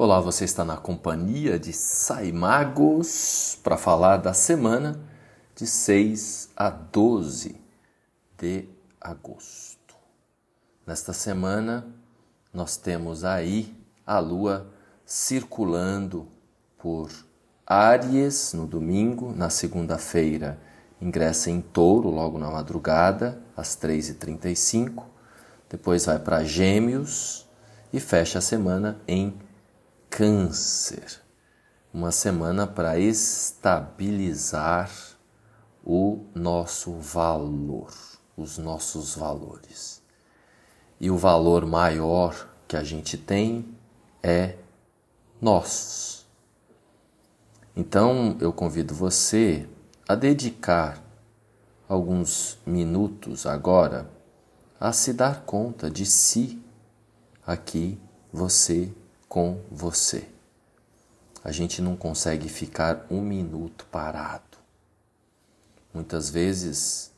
Olá, você está na companhia de Saimagos para falar da semana de 6 a 12 de agosto. Nesta semana, nós temos aí a lua circulando por Áries no domingo, na segunda-feira ingressa em Touro logo na madrugada, às 3h35, depois vai para Gêmeos e fecha a semana em Câncer. Uma semana para estabilizar o nosso valor, os nossos valores. E o valor maior que a gente tem é nós. Então eu convido você a dedicar alguns minutos agora a se dar conta de si aqui, você com você. A gente não consegue ficar um minuto parado. Muitas vezes,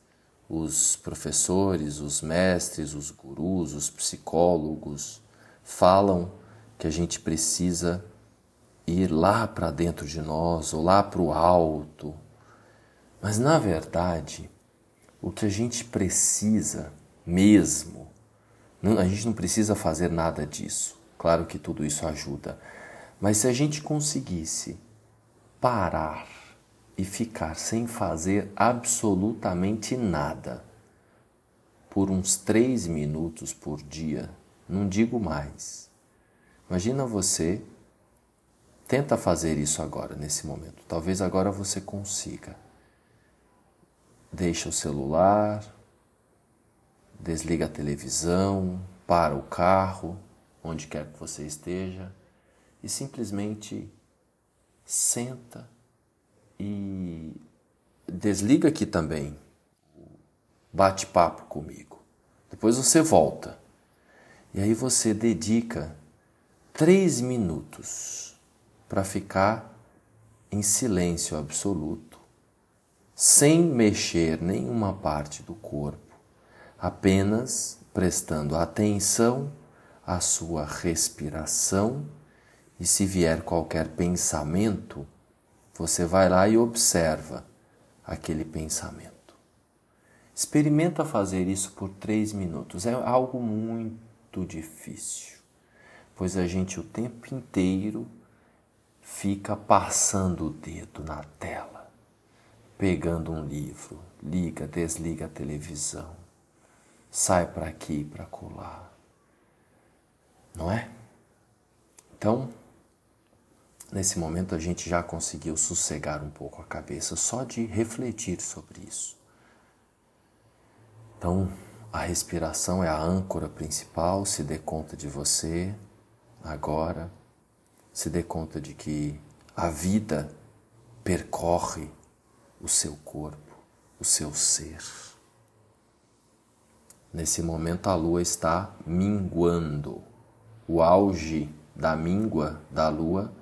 os professores, os mestres, os gurus, os psicólogos falam que a gente precisa ir lá para dentro de nós ou lá para o alto. Mas, na verdade, o que a gente precisa mesmo, a gente não precisa fazer nada disso. Claro que tudo isso ajuda. Mas se a gente conseguisse parar e ficar sem fazer absolutamente nada por uns três minutos por dia, não digo mais. Imagina você, tenta fazer isso agora, nesse momento. Talvez agora você consiga. Deixa o celular, desliga a televisão, para o carro onde quer que você esteja, e simplesmente senta e desliga aqui também bate-papo comigo. Depois você volta. E aí você dedica três minutos para ficar em silêncio absoluto, sem mexer nenhuma parte do corpo, apenas prestando atenção a sua respiração e se vier qualquer pensamento, você vai lá e observa aquele pensamento. Experimenta fazer isso por três minutos. É algo muito difícil, pois a gente o tempo inteiro fica passando o dedo na tela, pegando um livro, liga, desliga a televisão, sai para aqui, para colar não é? Então, nesse momento a gente já conseguiu sossegar um pouco a cabeça só de refletir sobre isso. Então, a respiração é a âncora principal, se dê conta de você agora, se dê conta de que a vida percorre o seu corpo, o seu ser. Nesse momento a lua está minguando o auge da míngua da lua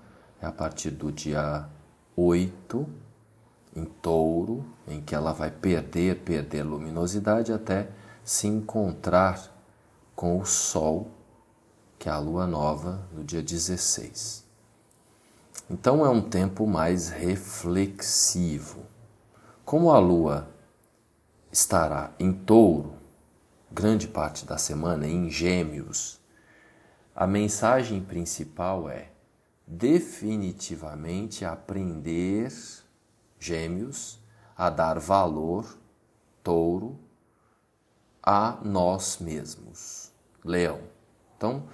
é a partir do dia 8 em touro, em que ela vai perder, perder luminosidade até se encontrar com o sol, que é a lua nova, no dia 16. Então é um tempo mais reflexivo. Como a lua estará em touro, grande parte da semana, em gêmeos, a mensagem principal é definitivamente aprender, gêmeos, a dar valor, touro, a nós mesmos, leão. Então,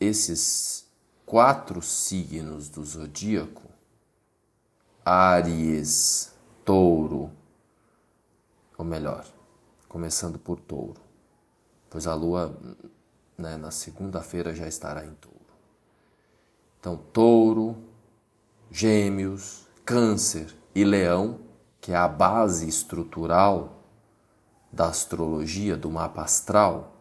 esses quatro signos do zodíaco, Áries, Touro, ou melhor, começando por Touro, pois a lua né, na segunda-feira já estará em touro. Então, touro, gêmeos, câncer e leão, que é a base estrutural da astrologia, do mapa astral,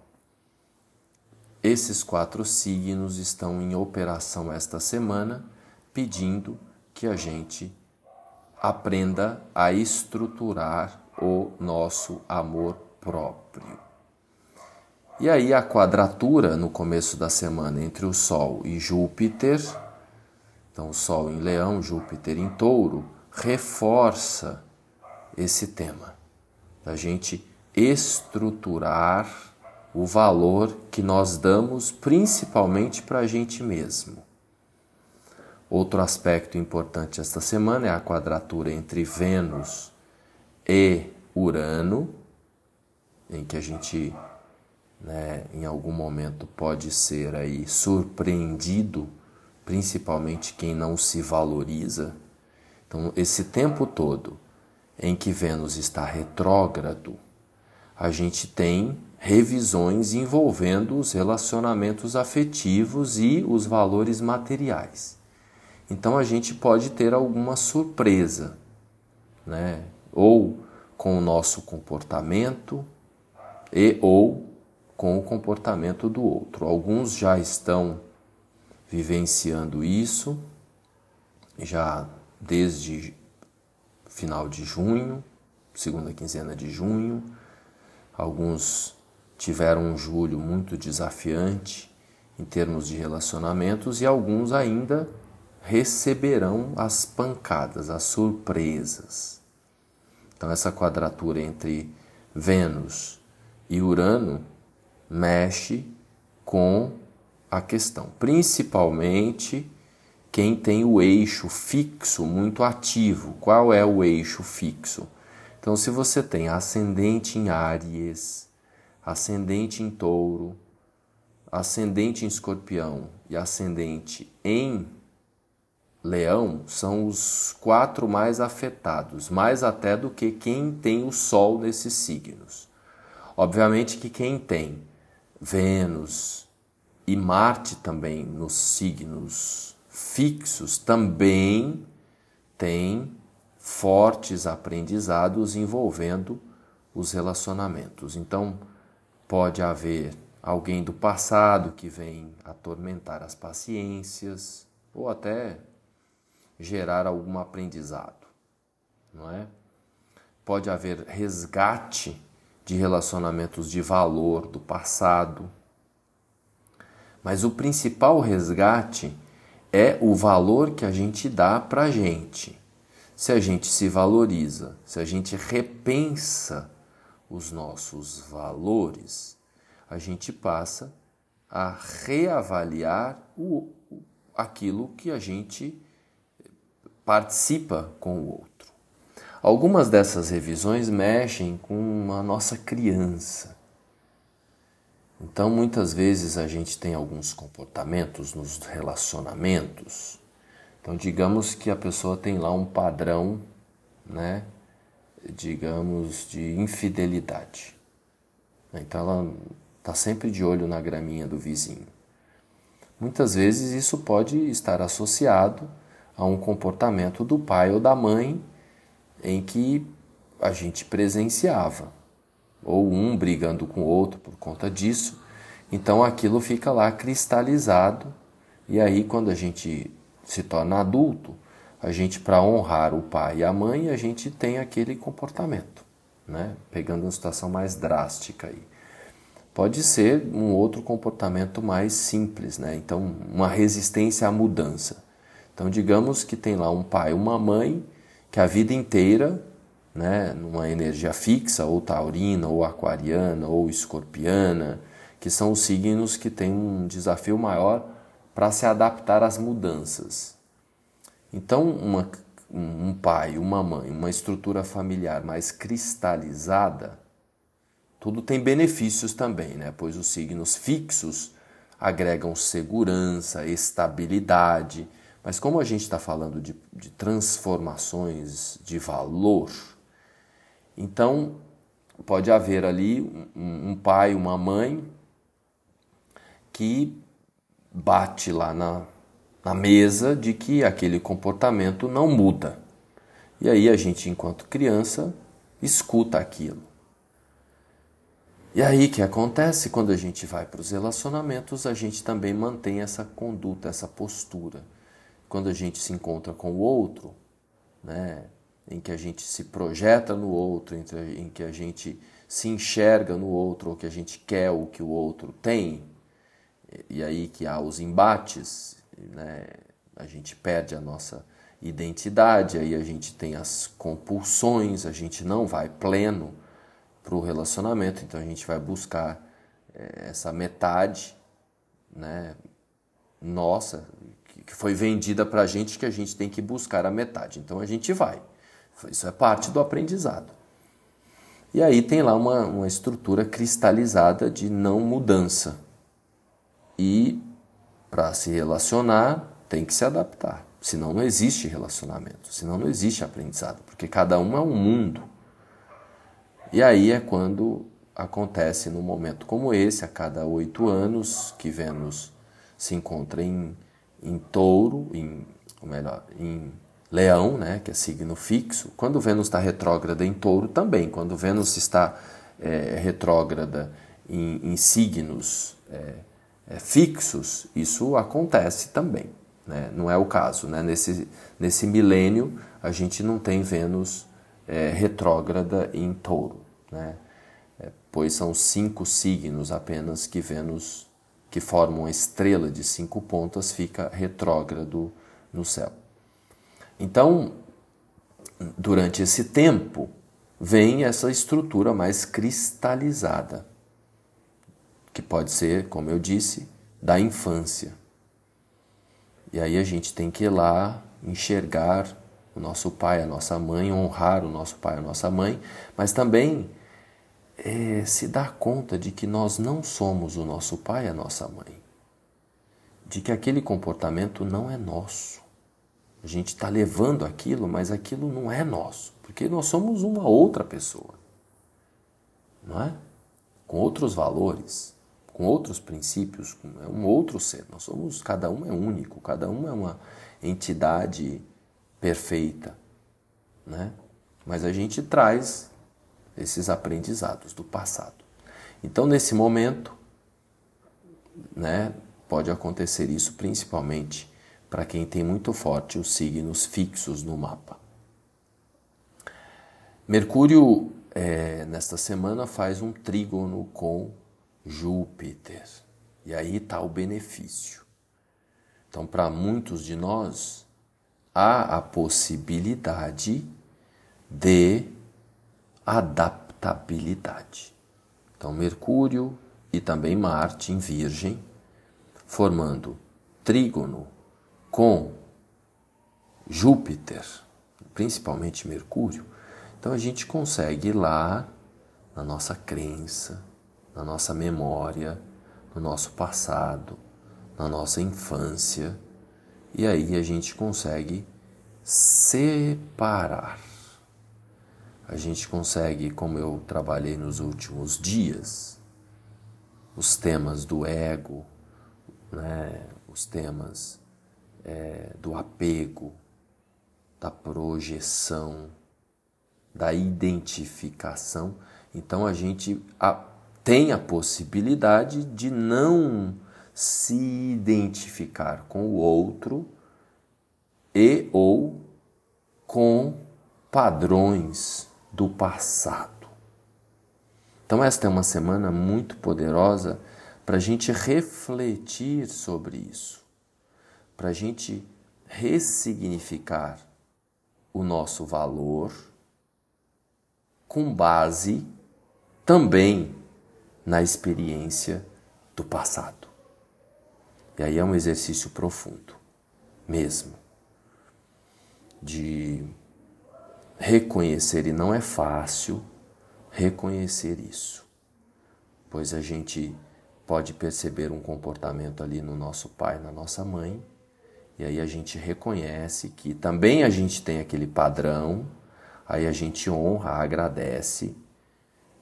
esses quatro signos estão em operação esta semana, pedindo que a gente aprenda a estruturar o nosso amor próprio. E aí a quadratura no começo da semana entre o Sol e Júpiter, então o Sol em Leão, Júpiter em Touro, reforça esse tema da gente estruturar o valor que nós damos principalmente para a gente mesmo. Outro aspecto importante esta semana é a quadratura entre Vênus e Urano, em que a gente né, em algum momento pode ser aí surpreendido, principalmente quem não se valoriza. Então, esse tempo todo em que Vênus está retrógrado, a gente tem revisões envolvendo os relacionamentos afetivos e os valores materiais. Então a gente pode ter alguma surpresa, né? Ou com o nosso comportamento e ou com o comportamento do outro. Alguns já estão vivenciando isso já desde final de junho, segunda quinzena de junho. Alguns tiveram um julho muito desafiante em termos de relacionamentos e alguns ainda receberão as pancadas, as surpresas. Então, essa quadratura entre Vênus e Urano mexe com a questão, principalmente quem tem o eixo fixo muito ativo. Qual é o eixo fixo? Então, se você tem ascendente em Áries, ascendente em Touro, ascendente em Escorpião e ascendente em Leão, são os quatro mais afetados, mais até do que quem tem o Sol nesses signos. Obviamente que quem tem Vênus e Marte também nos signos fixos também tem fortes aprendizados envolvendo os relacionamentos. Então, pode haver alguém do passado que vem atormentar as paciências ou até gerar algum aprendizado, não é? Pode haver resgate de relacionamentos de valor do passado. Mas o principal resgate é o valor que a gente dá para a gente. Se a gente se valoriza, se a gente repensa os nossos valores, a gente passa a reavaliar o, aquilo que a gente participa com o outro. Algumas dessas revisões mexem com a nossa criança. Então, muitas vezes a gente tem alguns comportamentos nos relacionamentos. Então, digamos que a pessoa tem lá um padrão, né, digamos, de infidelidade. Então, ela está sempre de olho na graminha do vizinho. Muitas vezes isso pode estar associado a um comportamento do pai ou da mãe em que a gente presenciava, ou um brigando com o outro por conta disso. Então aquilo fica lá cristalizado, e aí quando a gente se torna adulto, a gente, para honrar o pai e a mãe, a gente tem aquele comportamento, né? pegando uma situação mais drástica aí. Pode ser um outro comportamento mais simples, né? então uma resistência à mudança. Então digamos que tem lá um pai, uma mãe que a vida inteira, né, numa energia fixa, ou taurina, ou aquariana, ou escorpiana, que são os signos que têm um desafio maior para se adaptar às mudanças. Então, uma, um pai, uma mãe, uma estrutura familiar mais cristalizada, tudo tem benefícios também, né? pois os signos fixos agregam segurança, estabilidade, mas como a gente está falando de, de, transformações de valor, então pode haver ali um, um pai, uma mãe que bate lá na, na mesa de que aquele comportamento não muda. E aí a gente, enquanto criança, escuta aquilo. E aí que acontece? Quando a gente vai para os relacionamentos, a gente também mantém essa conduta, essa postura quando a gente se encontra com o outro, né, em que a gente se projeta no outro, em que a gente se enxerga no outro ou que a gente quer o que o outro tem, e aí que há os embates, né? a gente perde a nossa identidade, aí a gente tem as compulsões, a gente não vai pleno para o relacionamento, então a gente vai buscar é, essa metade né, nossa, que foi vendida para a gente, que a gente tem que buscar a metade. Então a gente vai. Isso é parte do aprendizado. E aí tem lá uma, uma estrutura cristalizada de não mudança. E para se relacionar, tem que se adaptar. Senão não existe relacionamento, senão não existe aprendizado, porque cada um é um mundo. E aí é quando acontece num momento como esse, a cada oito anos, que Vênus se encontra em, em touro, em, ou melhor, em leão, né, que é signo fixo. Quando Vênus está retrógrada em touro, também. Quando Vênus está é, retrógrada em, em signos é, é, fixos, isso acontece também. Né? Não é o caso. Né? Nesse, nesse milênio, a gente não tem Vênus é, retrógrada em touro. Né? É, pois são cinco signos apenas que Vênus, que formam a estrela de cinco pontas, fica retrógrado no céu. Então, durante esse tempo, vem essa estrutura mais cristalizada, que pode ser, como eu disse, da infância. E aí a gente tem que ir lá enxergar o nosso pai, a nossa mãe, honrar o nosso pai, a nossa mãe, mas também é, se dar conta de que nós não somos o nosso pai, a nossa mãe, de que aquele comportamento não é nosso. A gente está levando aquilo, mas aquilo não é nosso, porque nós somos uma outra pessoa, não é? Com outros valores, com outros princípios, é um outro ser. Nós somos, cada um é único, cada um é uma entidade perfeita, né? Mas a gente traz esses aprendizados do passado. Então, nesse momento, né, pode acontecer isso principalmente para quem tem muito forte os signos fixos no mapa. Mercúrio, é, nesta semana, faz um trígono com Júpiter. E aí está o benefício. Então, para muitos de nós, há a possibilidade de adaptabilidade. Então, Mercúrio e também Marte em Virgem, formando trígono com Júpiter, principalmente Mercúrio, então a gente consegue lá na nossa crença, na nossa memória, no nosso passado, na nossa infância, e aí a gente consegue separar. A gente consegue, como eu trabalhei nos últimos dias, os temas do ego, né, os temas é, do apego, da projeção, da identificação. Então a gente a, tem a possibilidade de não se identificar com o outro e ou com padrões do passado. Então, esta é uma semana muito poderosa para a gente refletir sobre isso para a gente ressignificar o nosso valor com base também na experiência do passado. E aí é um exercício profundo, mesmo, de reconhecer, e não é fácil reconhecer isso, pois a gente pode perceber um comportamento ali no nosso pai, na nossa mãe, e aí a gente reconhece que também a gente tem aquele padrão, aí a gente honra, agradece,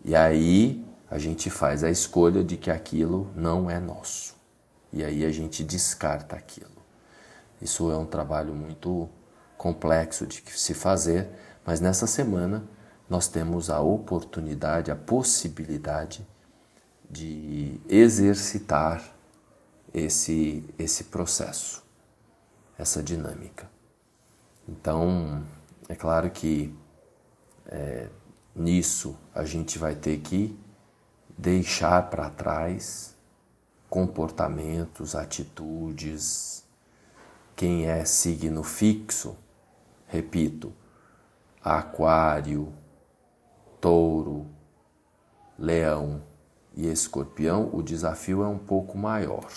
e aí a gente faz a escolha de que aquilo não é nosso. E aí a gente descarta aquilo. Isso é um trabalho muito complexo de se fazer, mas nessa semana nós temos a oportunidade, a possibilidade de exercitar esse, esse processo essa dinâmica. Então, é claro que é, nisso a gente vai ter que deixar para trás comportamentos, atitudes. Quem é signo fixo, repito, Aquário, Touro, Leão e Escorpião, o desafio é um pouco maior.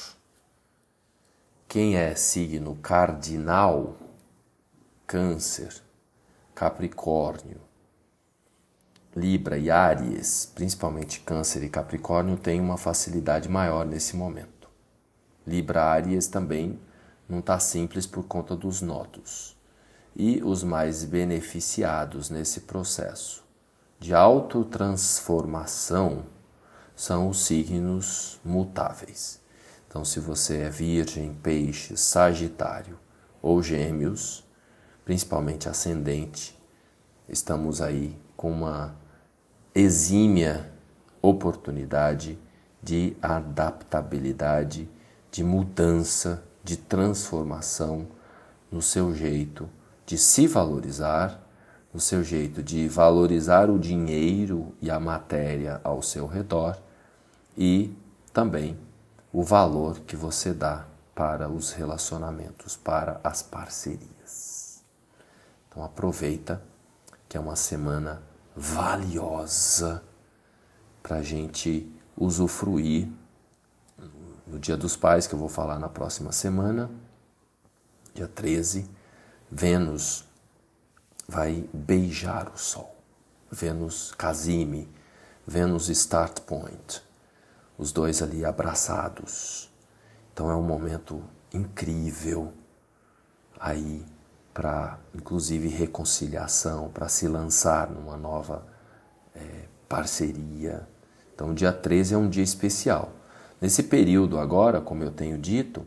Quem é signo cardinal, Câncer, Capricórnio, Libra e Áries, principalmente Câncer e Capricórnio, têm uma facilidade maior nesse momento. Libra Áries também não está simples por conta dos nodos. E os mais beneficiados nesse processo de autotransformação são os signos mutáveis. Então, se você é Virgem, Peixe, Sagitário ou Gêmeos, principalmente ascendente, estamos aí com uma exímia oportunidade de adaptabilidade, de mudança, de transformação no seu jeito de se valorizar, no seu jeito de valorizar o dinheiro e a matéria ao seu redor e também o valor que você dá para os relacionamentos, para as parcerias. Então aproveita que é uma semana valiosa para a gente usufruir no Dia dos Pais, que eu vou falar na próxima semana, dia 13, Vênus vai beijar o Sol. Vênus Casime, Vênus Start Point os dois ali abraçados. Então é um momento incrível aí para, inclusive, reconciliação, para se lançar numa nova é, parceria. Então, dia 13 é um dia especial. Nesse período agora, como eu tenho dito,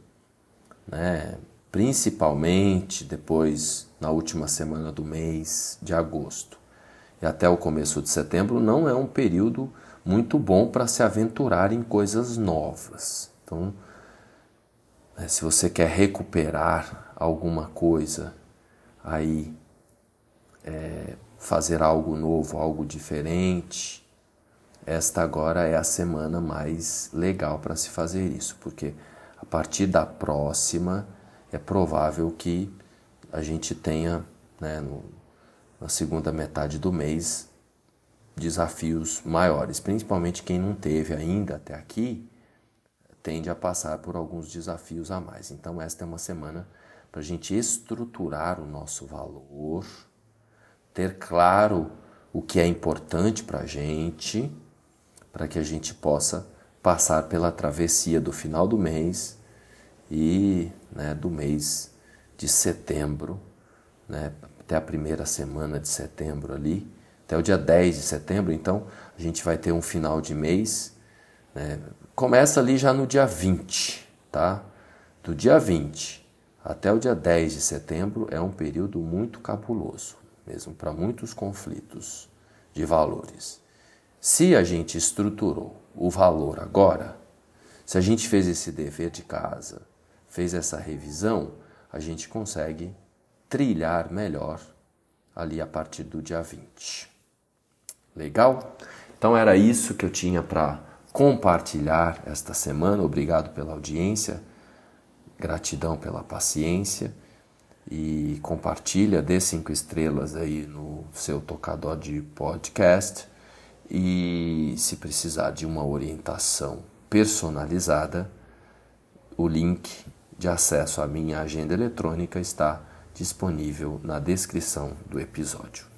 né, principalmente depois na última semana do mês de agosto e até o começo de setembro, não é um período muito bom para se aventurar em coisas novas. Então, né, se você quer recuperar alguma coisa, aí é, fazer algo novo, algo diferente, esta agora é a semana mais legal para se fazer isso, porque a partir da próxima é provável que a gente tenha, né, no, na segunda metade do mês, desafios maiores, principalmente quem não teve ainda até aqui, tende a passar por alguns desafios a mais. Então, esta é uma semana para a gente estruturar o nosso valor, ter claro o que é importante para a gente, para que a gente possa passar pela travessia do final do mês e né, do mês de setembro, né, até a primeira semana de setembro ali, até o dia 10 de setembro, então a gente vai ter um final de mês. Né? Começa ali já no dia 20, tá? Do dia 20 até o dia 10 de setembro é um período muito cabuloso, mesmo para muitos conflitos de valores. Se a gente estruturou o valor agora, se a gente fez esse dever de casa, fez essa revisão, a gente consegue trilhar melhor ali a partir do dia 20. Legal? Então era isso que eu tinha para compartilhar esta semana. Obrigado pela audiência, gratidão pela paciência e compartilha, dê cinco estrelas aí no seu tocador de podcast e se precisar de uma orientação personalizada, o link de acesso à minha agenda eletrônica está disponível na descrição do episódio.